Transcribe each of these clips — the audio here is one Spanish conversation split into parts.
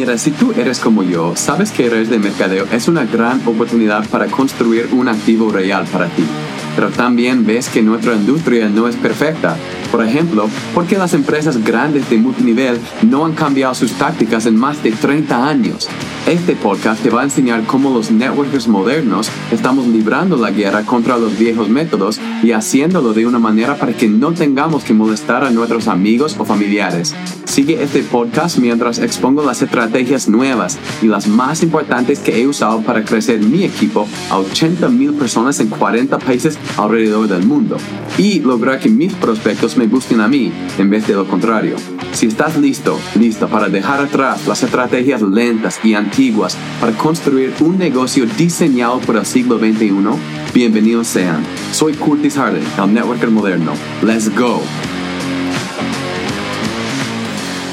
Mira, si tú eres como yo, sabes que redes de mercadeo es una gran oportunidad para construir un activo real para ti. Pero también ves que nuestra industria no es perfecta. Por ejemplo, ¿por qué las empresas grandes de multinivel no han cambiado sus tácticas en más de 30 años? Este podcast te va a enseñar cómo los networkers modernos estamos librando la guerra contra los viejos métodos y haciéndolo de una manera para que no tengamos que molestar a nuestros amigos o familiares. Sigue este podcast mientras expongo las estrategias nuevas y las más importantes que he usado para crecer mi equipo a 80 mil personas en 40 países alrededor del mundo y lograr que mis prospectos me busquen a mí en vez de lo contrario. Si estás listo, listo para dejar atrás las estrategias lentas y antiguas para construir un negocio diseñado por el siglo XXI, bienvenidos sean. Soy Curtis Harden, el networker moderno. Let's go.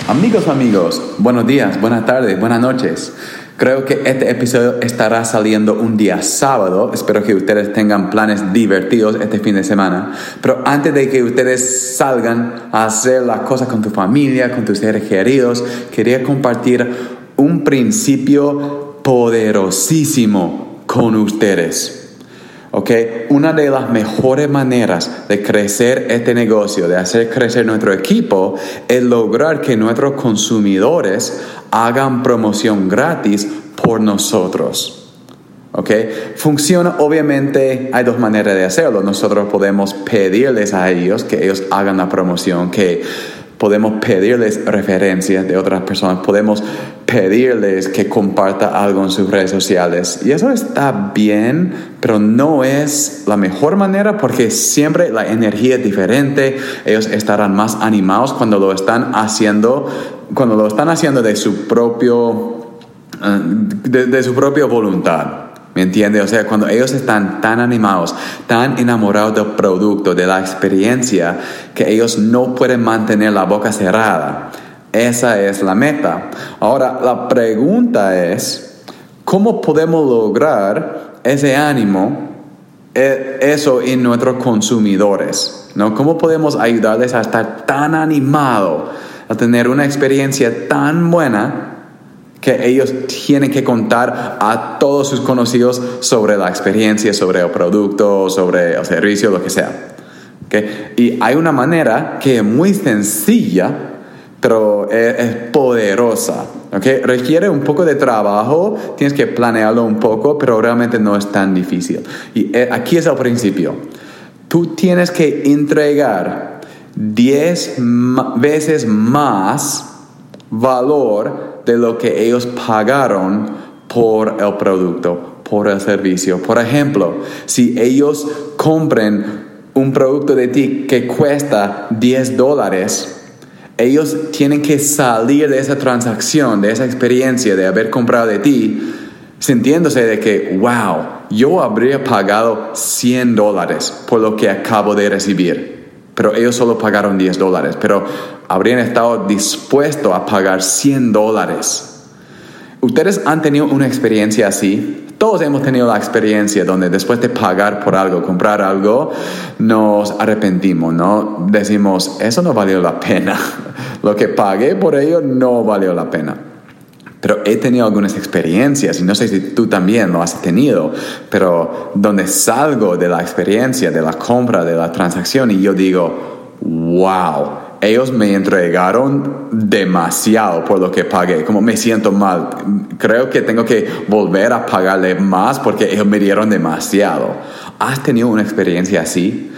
Amigos, amigos, buenos días, buenas tardes, buenas noches. Creo que este episodio estará saliendo un día sábado. Espero que ustedes tengan planes divertidos este fin de semana. Pero antes de que ustedes salgan a hacer las cosas con tu familia, con tus seres queridos, quería compartir un principio poderosísimo con ustedes. ¿Ok? Una de las mejores maneras de crecer este negocio, de hacer crecer nuestro equipo, es lograr que nuestros consumidores hagan promoción gratis por nosotros. ¿Ok? Funciona, obviamente, hay dos maneras de hacerlo. Nosotros podemos pedirles a ellos que ellos hagan la promoción, que podemos pedirles referencias de otras personas, podemos pedirles que comparta algo en sus redes sociales. Y eso está bien, pero no es la mejor manera porque siempre la energía es diferente. Ellos estarán más animados cuando lo están haciendo, cuando lo están haciendo de su propio, eh, de, su propia voluntad. ¿Me entiende? O sea, cuando ellos están tan animados, tan enamorados del producto, de la experiencia, que ellos no pueden mantener la boca cerrada. Esa es la meta. Ahora, la pregunta es, ¿cómo podemos lograr ese ánimo, e, eso en nuestros consumidores? ¿no? ¿Cómo podemos ayudarles a estar tan animados, a tener una experiencia tan buena? Que ellos tienen que contar a todos sus conocidos sobre la experiencia, sobre el producto, sobre el servicio, lo que sea. Y hay una manera que es muy sencilla, pero es, poderosa. Requiere un poco de trabajo, tienes que planearlo un poco, pero realmente no es tan difícil. Y eh, aquí es el principio. Tú tienes que entregar 10 veces más valor de lo que ellos pagaron por el producto, por el servicio. Por ejemplo, si ellos compren un producto de ti que cuesta 10 dólares, ellos tienen que salir de esa transacción, de esa experiencia de haber comprado de ti, sintiéndose de que, wow, yo habría pagado 100 dólares por lo que acabo de recibir. Pero ellos solo pagaron 10 dólares, pero habrían estado dispuestos a pagar 100 dólares. ¿Ustedes han tenido una experiencia así? Todos hemos tenido la experiencia donde después de pagar por algo, comprar algo, nos arrepentimos, ¿no? Decimos, eso no valió la pena. Lo que pagué por ello no valió la pena. Pero he tenido algunas experiencias, y no sé si tú también lo has tenido, pero donde salgo de la experiencia, de la compra, de la transacción, y yo digo, wow, ellos me entregaron demasiado por lo que pagué, como me siento mal. Creo que tengo que volver a pagarle más porque ellos me dieron demasiado. ¿Has tenido una experiencia así?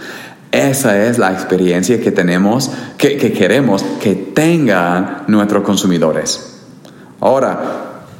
Esa es la experiencia que tenemos, que, que queremos que tengan nuestros consumidores. Ahora,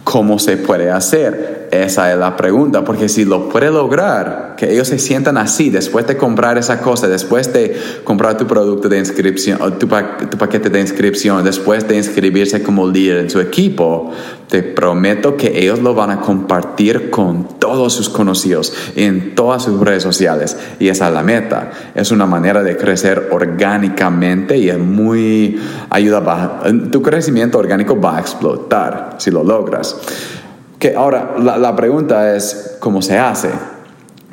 ¿cómo se puede hacer? Esa es la pregunta, porque si lo puede lograr, que ellos se sientan así después de comprar esa cosa, después de comprar tu producto de inscripción, tu, paquete de inscripción, después de inscribirse como líder en su equipo, te prometo que ellos lo van a compartir con todos sus conocidos en todas sus redes sociales. Y esa es la meta. Es una manera de crecer orgánicamente y es muy ayuda. tu crecimiento orgánico va a explotar si lo logras. Que ahora la, pregunta es, ¿cómo se hace?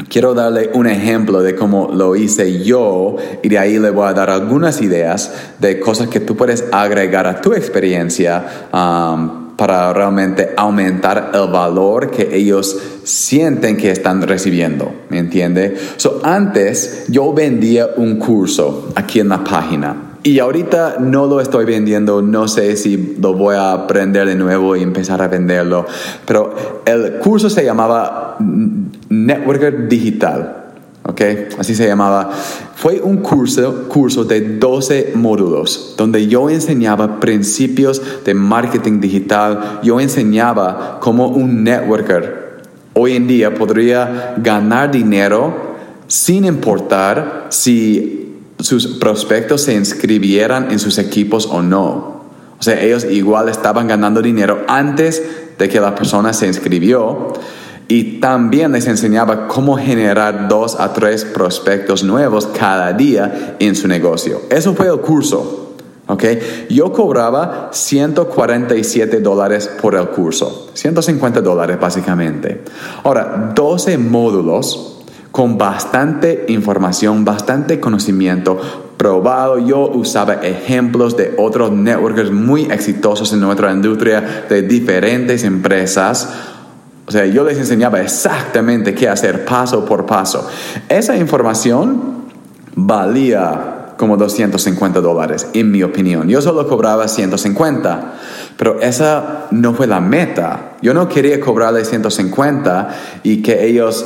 Quiero darle un ejemplo de cómo lo hice yo y de ahí le voy a dar algunas ideas de cosas que tú puedes agregar a tu experiencia um, para realmente aumentar el valor que ellos sienten que están recibiendo, ¿me entiende? So, antes yo vendía un curso aquí en la página y ahorita no lo estoy vendiendo, no sé si lo voy a aprender de nuevo y empezar a venderlo, pero el curso se llamaba Networker Digital. ¿ok? Así se llamaba. Fue un curso, curso de 12 módulos donde yo enseñaba principios de marketing digital, yo enseñaba cómo un networker hoy en día podría ganar dinero sin importar si sus prospectos se inscribieran en sus equipos o no. O sea, ellos igual estaban ganando dinero antes de que la persona se inscribió y también les enseñaba cómo generar dos a tres prospectos nuevos cada día en su negocio. Eso fue el curso. Okay. Yo cobraba 147 dólares por el curso, 150 dólares básicamente. Ahora, 12 módulos con bastante información, bastante conocimiento probado. Yo usaba ejemplos de otros networkers muy exitosos en nuestra industria, de diferentes empresas. O sea, yo les enseñaba exactamente qué hacer paso por paso. Esa información valía como 250 dólares, en mi opinión. Yo solo cobraba 150, pero esa no fue la meta. Yo no quería cobrarle 150 y que ellos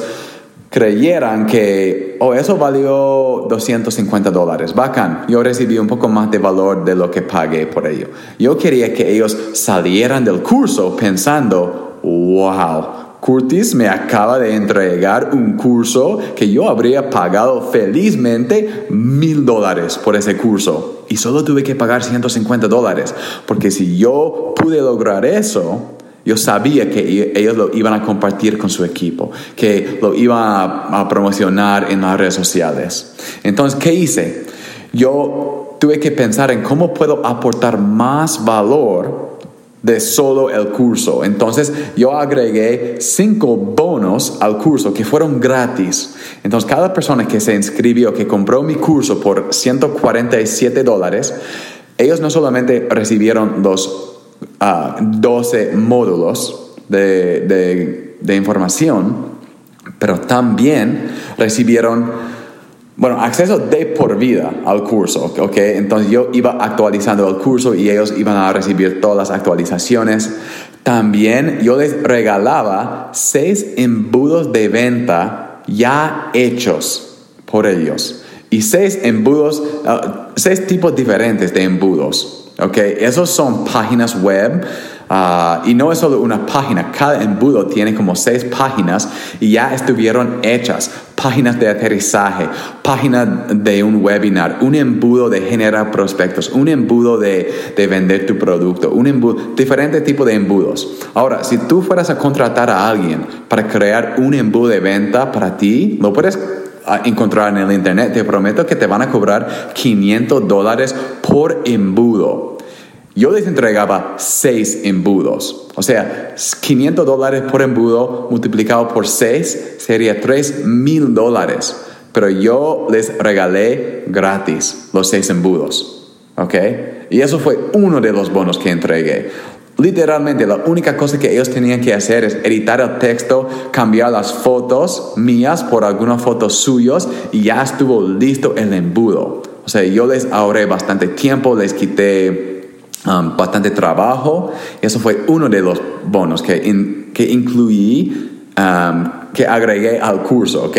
creyeran que, oh, eso valió 250 dólares, bacán, yo recibí un poco más de valor de lo que pagué por ello. Yo quería que ellos salieran del curso pensando, wow, Curtis me acaba de entregar un curso que yo habría pagado felizmente mil dólares por ese curso y solo tuve que pagar 150 dólares, porque si yo pude lograr eso, yo sabía que ellos lo iban a compartir con su equipo, que lo iban a, promocionar en las redes sociales. Entonces, ¿qué hice? Yo tuve que pensar en cómo puedo aportar más valor de solo el curso. Entonces yo agregué cinco bonos al curso que fueron gratis. Entonces cada persona que se inscribió, que compró mi curso por 147 dólares, ellos no solamente recibieron los 12 módulos de, información, pero también recibieron, bueno, acceso de por vida al curso, ¿ok? Entonces yo iba actualizando el curso y ellos iban a recibir todas las actualizaciones. También yo les regalaba seis embudos de venta ya hechos por ellos. Y seis embudos, ah, seis tipos diferentes de embudos. Okay, esos son páginas web ah, y no es solo una página, cada embudo tiene como seis páginas y ya estuvieron hechas. Páginas de aterrizaje, páginas de un webinar, un embudo de generar prospectos, un embudo de, de vender tu producto, un embudo, diferentes tipos de embudos. Ahora, si tú fueras a contratar a alguien para crear un embudo de venta para ti, lo puedes encontrar en el internet, te prometo que te van a cobrar 500 dólares por embudo. Yo les entregaba 6 embudos. O sea, 500 dólares por embudo multiplicado por 6 sería 3 mil dólares. Pero yo les regalé gratis los 6 embudos. ¿Ok? Y eso fue uno de los bonos que entregué. Literalmente la única cosa que ellos tenían que hacer es editar el texto, cambiar las fotos mías por algunas fotos suyos y ya estuvo listo el embudo. O sea, yo les ahorré bastante tiempo, les quité um, bastante trabajo. Eso fue uno de los bonos que, que incluí, um, que agregué al curso, ¿ok?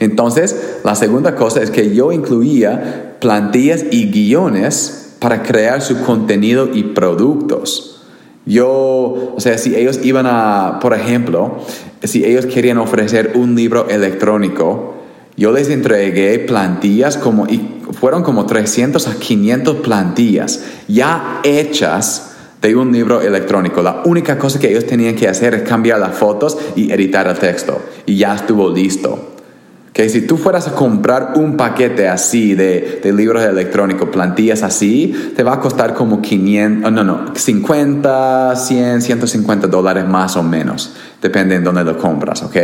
Entonces, la segunda cosa es que yo incluía plantillas y guiones para crear su contenido y productos. Yo, o sea, si ellos iban a, por ejemplo, si ellos querían ofrecer un libro electrónico, yo les entregué plantillas como, y fueron como 300 a 500 plantillas ya hechas de un libro electrónico. La única cosa que ellos tenían que hacer es cambiar las fotos y editar el texto. Y ya estuvo listo. Que si tú fueras a comprar un paquete así de, de, libros electrónicos, plantillas así, te va a costar como 500, no, no, 50, 100, 150 dólares más o menos, depende en dónde lo compras, ¿ok?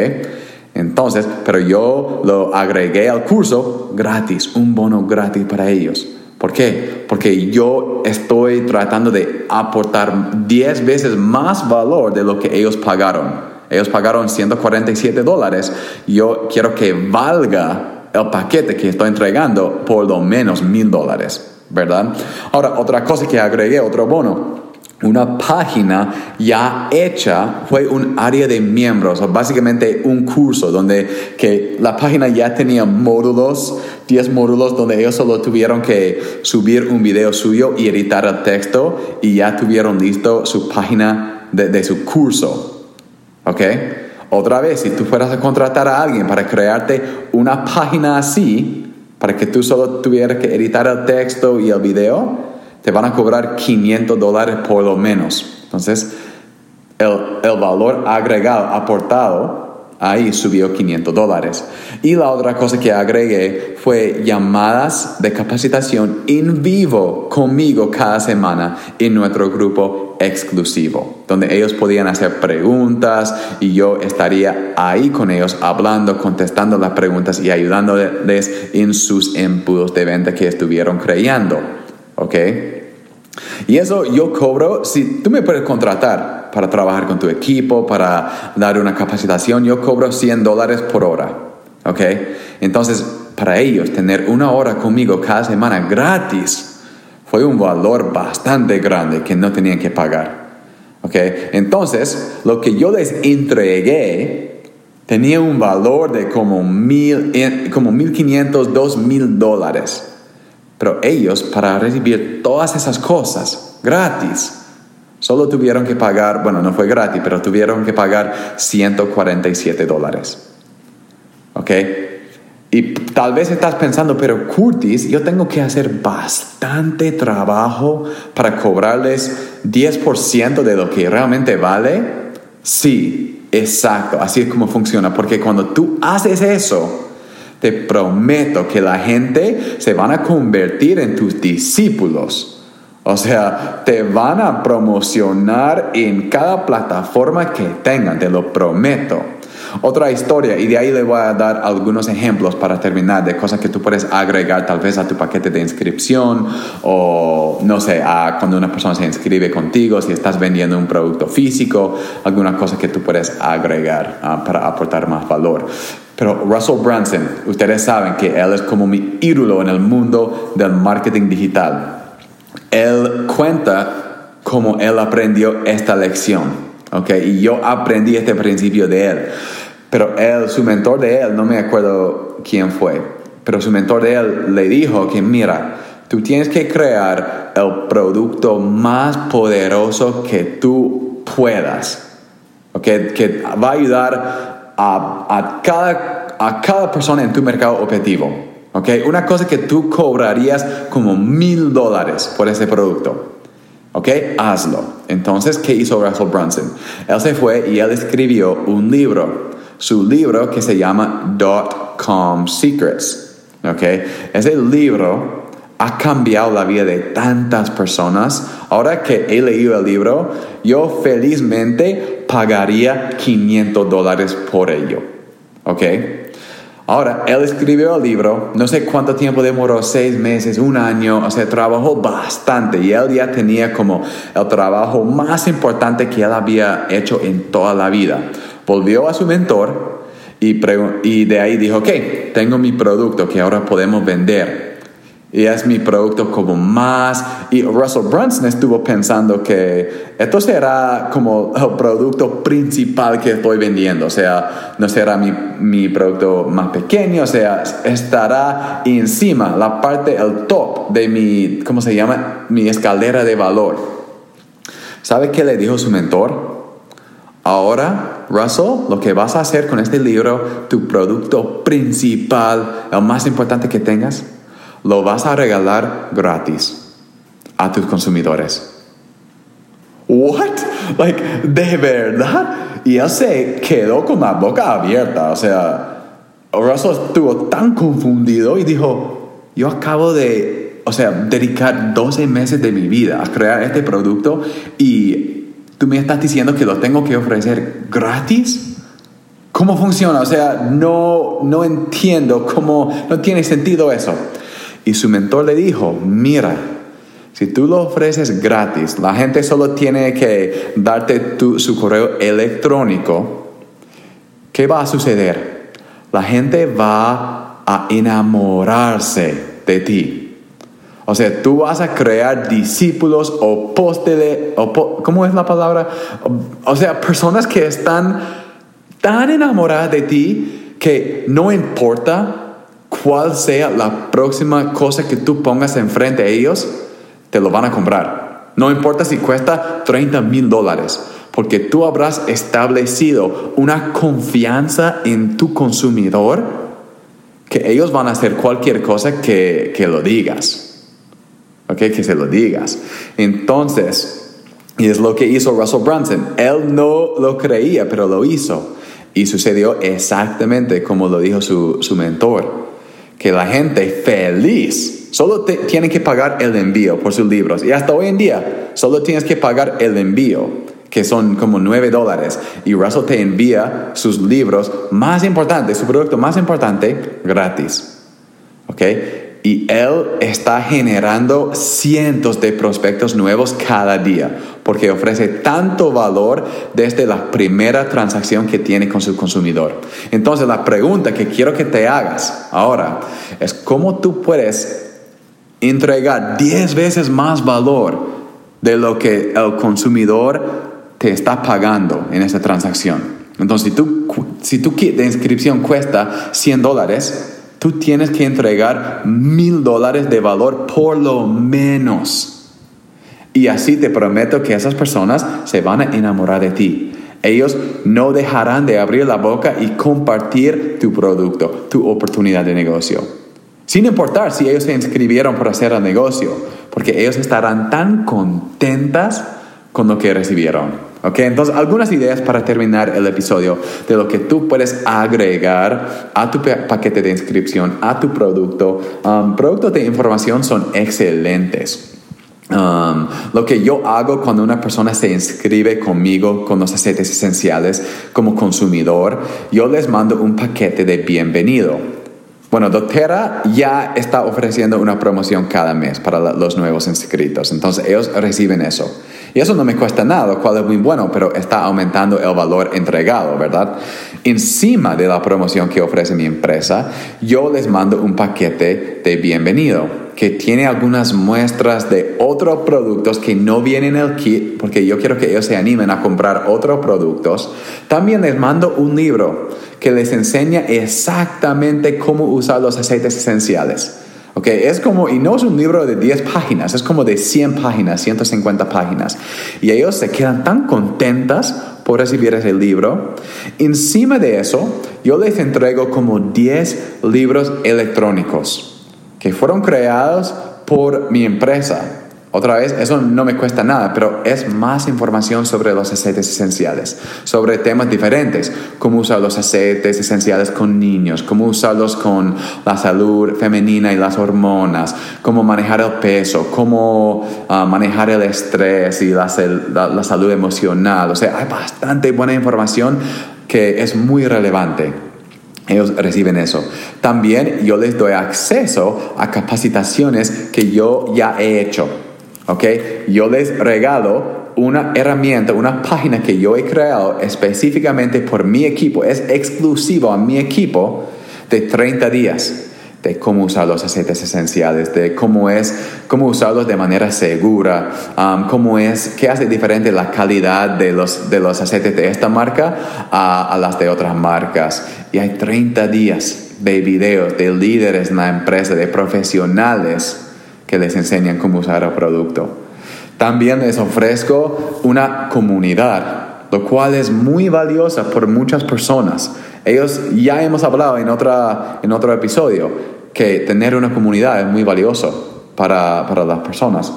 Entonces, pero yo lo agregué al curso gratis, un bono gratis para ellos. ¿Por qué? Porque yo estoy tratando de aportar 10 veces más valor de lo que ellos pagaron. Ellos pagaron 147 dólares. Yo quiero que valga el paquete que estoy entregando por lo menos mil dólares, ¿verdad? Ahora, otra cosa que agregué, otro bono una página ya hecha fue un área de miembros o básicamente un curso donde que la página ya tenía módulos 10 módulos donde ellos solo tuvieron que subir un video suyo y editar el texto y ya tuvieron listo su página de, de su curso ¿ok? otra vez si tú fueras a contratar a alguien para crearte una página así para que tú solo tuvieras que editar el texto y el video te van a cobrar 500 dólares por lo menos. Entonces, el, el valor agregado, aportado, ahí subió 500 dólares. Y la otra cosa que agregué fue llamadas de capacitación en vivo conmigo cada semana en nuestro grupo exclusivo, donde ellos podían hacer preguntas y yo estaría ahí con ellos hablando, contestando las preguntas y ayudándoles en sus embudos de venta que estuvieron creando. ¿Ok? Y eso yo cobro, si tú me puedes contratar para trabajar con tu equipo, para dar una capacitación, yo cobro 100 dólares por hora. ¿Ok? Entonces, para ellos, tener una hora conmigo cada semana gratis fue un valor bastante grande que no tenían que pagar. ¿Ok? Entonces, lo que yo les entregué tenía un valor de como, mil, eh, como 1.500, 2.000 dólares. Pero ellos, para recibir todas esas cosas gratis, solo tuvieron que pagar, bueno, no fue gratis, pero tuvieron que pagar 147 dólares. ¿Ok? Y tal vez estás pensando, pero Curtis, yo tengo que hacer bastante trabajo para cobrarles 10% de lo que realmente vale. Sí, exacto, así es como funciona, porque cuando tú haces eso, te prometo que la gente se van a convertir en tus discípulos. O sea, te van a promocionar en cada plataforma que tengan, te lo prometo. Otra historia, y de ahí le voy a dar algunos ejemplos para terminar de cosas que tú puedes agregar tal vez a tu paquete de inscripción o no sé, a cuando una persona se inscribe contigo, si estás vendiendo un producto físico, alguna cosa que tú puedes agregar ah, para aportar más valor. Pero Russell Brunson, ustedes saben que él es como mi ídolo en el mundo del marketing digital. Él cuenta cómo él aprendió esta lección, ¿ok? Y yo aprendí este principio de él. Pero él, su mentor de él, no me acuerdo quién fue, pero su mentor de él le dijo que mira, tú tienes que crear el producto más poderoso que tú puedas, ¿ok? Que va a ayudar a, cada, a cada persona en tu mercado objetivo. ¿ok? Una cosa que tú cobrarías como mil dólares por ese producto. ¿Ok? Hazlo. Entonces, ¿qué hizo Russell Brunson? Él se fue y él escribió un libro. Su libro que se llama Dot Com Secrets. ¿Ok? Ese libro ha cambiado la vida de tantas personas. Ahora que he leído el libro, yo felizmente pagaría 500 dólares por ello. ¿Ok? Ahora, él escribió el libro, no sé cuánto tiempo demoró, seis meses, un año, o sea, trabajó bastante y él ya tenía como el trabajo más importante que él había hecho en toda la vida. Volvió a su mentor y, de ahí dijo, ok, tengo mi producto que ahora podemos vender y es mi producto como más. Y Russell Brunson estuvo pensando que esto será como el producto principal que estoy vendiendo. O sea, no será mi, mi producto más pequeño. O sea, estará encima, la parte, el top de mi, ¿cómo se llama? Mi escalera de valor. ¿Sabe qué le dijo su mentor? Ahora, Russell, lo que vas a hacer con este libro, tu producto principal, el más importante que tengas, lo vas a regalar gratis a tus consumidores. What? Like, de verdad. Y él se quedó con la boca abierta. O sea, Russell estuvo tan confundido y dijo, yo acabo de, o sea, dedicar 12 meses de mi vida a crear este producto y tú me estás diciendo que lo tengo que ofrecer gratis. ¿Cómo funciona? O sea, no, no entiendo cómo, no tiene sentido eso. Y su mentor le dijo, mira, si tú lo ofreces gratis, la gente solo tiene que darte su correo electrónico, ¿qué va a suceder? La gente va a enamorarse de ti. O sea, tú vas a crear discípulos o postele, o ¿cómo es la palabra? O, sea, personas que están tan enamoradas de ti que no importa cuál sea la próxima cosa que tú pongas enfrente de ellos, te lo van a comprar. No importa si cuesta 30 mil dólares, porque tú habrás establecido una confianza en tu consumidor que ellos van a hacer cualquier cosa que, que lo digas. Que se lo digas. Entonces, y es lo que hizo Russell Brunson. Él no lo creía, pero lo hizo. Y sucedió exactamente como lo dijo su, su mentor. Que la gente feliz solo tiene que pagar el envío por sus libros. Y hasta hoy en día, solo tienes que pagar el envío, que son como 9 dólares. Y Russell te envía sus libros más importantes, su producto más importante, gratis. ¿Ok? Y él está generando cientos de prospectos nuevos cada día porque ofrece tanto valor desde la primera transacción que tiene con su consumidor. Entonces la pregunta que quiero que te hagas ahora es cómo tú puedes entregar 10 veces más valor de lo que el consumidor te está pagando en esa transacción. Entonces si tu, si tu kit de inscripción cuesta 100 dólares, tú tienes que entregar mil dólares de valor por lo menos. Y así te prometo que esas personas se van a enamorar de ti. Ellos no dejarán de abrir la boca y compartir tu producto, tu oportunidad de negocio. Sin importar si ellos se inscribieron para hacer el negocio, porque ellos estarán tan contentas con lo que recibieron. Ok, entonces algunas ideas para terminar el episodio de lo que tú puedes agregar a tu paquete de inscripción, a tu producto. Um, productos de información son excelentes. Um, lo que yo hago cuando una persona se inscribe conmigo con los aceites esenciales como consumidor, yo les mando un paquete de bienvenido. Bueno, doTERRA ya está ofreciendo una promoción cada mes para los nuevos inscritos, entonces ellos reciben eso. Y eso no me cuesta nada, lo cual es muy bueno, pero está aumentando el valor entregado, ¿verdad? Encima de la promoción que ofrece mi empresa, yo les mando un paquete de bienvenido que tiene algunas muestras de otros productos que no vienen en el kit, porque yo quiero que ellos se animen a comprar otros productos. También les mando un libro que les enseña exactamente cómo usar los aceites esenciales. Okay, es como, y no es un libro de 10 páginas, es como de 100 páginas, 150 páginas. Y ellos se quedan tan contentas por recibir ese libro. Encima de eso, yo les entrego como 10 libros electrónicos que fueron creados por mi empresa. Otra vez, eso no me cuesta nada, pero es más información sobre los aceites esenciales, sobre temas diferentes, cómo usar los aceites esenciales con niños, cómo usarlos con la salud femenina y las hormonas, cómo manejar el peso, cómo ah, manejar el estrés y la, la salud emocional. O sea, hay bastante buena información que es muy relevante ellos reciben eso. También yo les doy acceso a capacitaciones que yo ya he hecho. ¿ok? Yo les regalo una herramienta, una página que yo he creado específicamente por mi equipo, es exclusivo a mi equipo de 30 días de cómo usar los aceites esenciales, de cómo es, cómo usarlos de manera segura, um, cómo es, qué hace diferente la calidad de los, de los aceites de esta marca a, a las de otras marcas. Y hay 30 días de videos de líderes en la empresa, de profesionales que les enseñan cómo usar el producto. También les ofrezco una comunidad, lo cual es muy valiosa por muchas personas. Ellos ya hemos hablado en, otra, en otro episodio que tener una comunidad es muy valioso para, para las personas.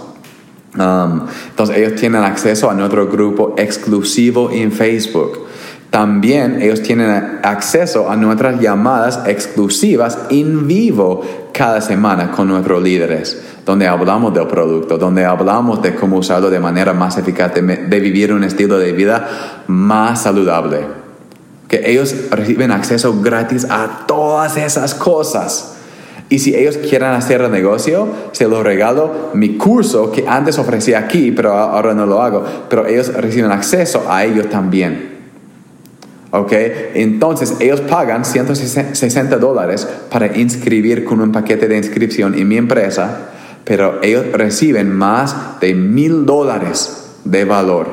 Um, entonces ellos tienen acceso a nuestro grupo exclusivo en Facebook. También ellos tienen acceso a nuestras llamadas exclusivas en vivo cada semana con nuestros líderes donde hablamos del producto, donde hablamos de cómo usarlo de manera más eficaz, de, vivir un estilo de vida más saludable. Que ellos reciben acceso gratis a todas esas cosas. Y si ellos quieren hacer el negocio, se los regalo mi curso que antes ofrecía aquí, pero ahora no lo hago. Pero ellos reciben acceso a ello también. ¿Ok? Entonces ellos pagan 160 dólares para inscribir con un paquete de inscripción en mi empresa, pero ellos reciben más de mil dólares de valor.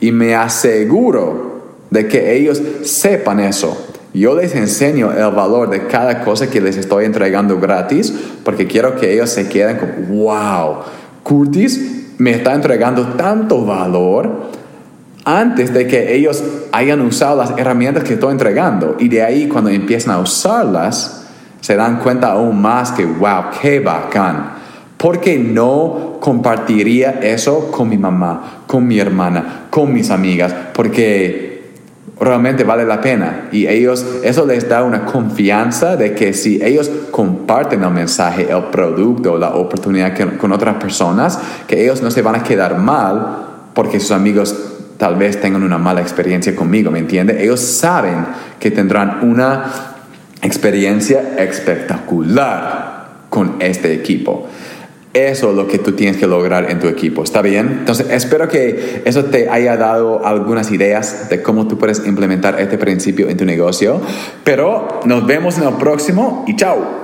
Y me aseguro de que ellos sepan eso. Yo les enseño el valor de cada cosa que les estoy entregando gratis porque quiero que ellos se queden con, wow, Curtis me está entregando tanto valor antes de que ellos hayan usado las herramientas que estoy entregando. Y de ahí cuando empiezan a usarlas, se dan cuenta aún más que, wow, qué bacán. ¿Por qué no compartiría eso con mi mamá, con mi hermana, con mis amigas? Porque realmente vale la pena. Y ellos, eso les da una confianza de que si ellos comparten el mensaje, el producto, la oportunidad con otras personas, que ellos no se van a quedar mal porque sus amigos tal vez tengan una mala experiencia conmigo, ¿me entiende? Ellos saben que tendrán una experiencia espectacular con este equipo. Eso es lo que tú tienes que lograr en tu equipo. ¿Está bien? Entonces, espero que eso te haya dado algunas ideas de cómo tú puedes implementar este principio en tu negocio. Pero nos vemos en el próximo y chao.